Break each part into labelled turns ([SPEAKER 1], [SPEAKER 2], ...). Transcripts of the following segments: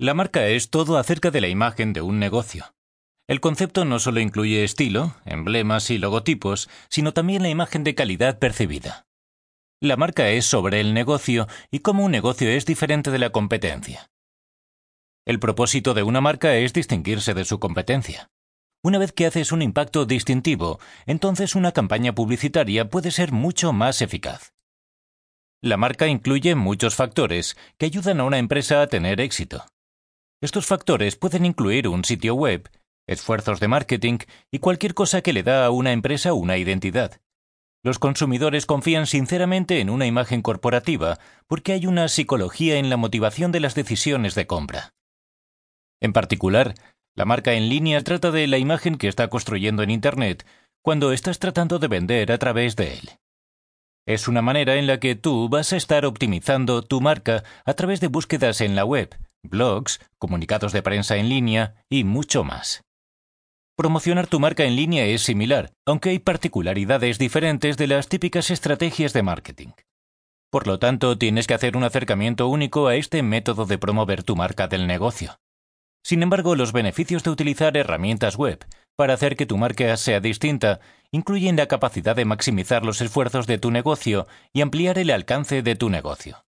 [SPEAKER 1] La marca es todo acerca de la imagen de un negocio. El concepto no solo incluye estilo, emblemas y logotipos, sino también la imagen de calidad percibida. La marca es sobre el negocio y cómo un negocio es diferente de la competencia. El propósito de una marca es distinguirse de su competencia. Una vez que haces un impacto distintivo, entonces una campaña publicitaria puede ser mucho más eficaz. La marca incluye muchos factores que ayudan a una empresa a tener éxito. Estos factores pueden incluir un sitio web, esfuerzos de marketing y cualquier cosa que le da a una empresa una identidad. Los consumidores confían sinceramente en una imagen corporativa porque hay una psicología en la motivación de las decisiones de compra. En particular, la marca en línea trata de la imagen que está construyendo en Internet cuando estás tratando de vender a través de él. Es una manera en la que tú vas a estar optimizando tu marca a través de búsquedas en la web, blogs, comunicados de prensa en línea y mucho más. Promocionar tu marca en línea es similar, aunque hay particularidades diferentes de las típicas estrategias de marketing. Por lo tanto, tienes que hacer un acercamiento único a este método de promover tu marca del negocio. Sin embargo, los beneficios de utilizar herramientas web para hacer que tu marca sea distinta incluyen la capacidad de maximizar los esfuerzos de tu negocio y ampliar el alcance de tu negocio.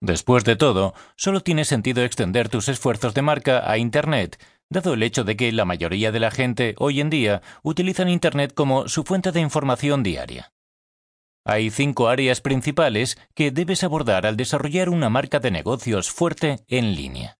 [SPEAKER 1] Después de todo, solo tiene sentido extender tus esfuerzos de marca a Internet, dado el hecho de que la mayoría de la gente hoy en día utilizan Internet como su fuente de información diaria. Hay cinco áreas principales que debes abordar al desarrollar una marca de negocios fuerte en línea.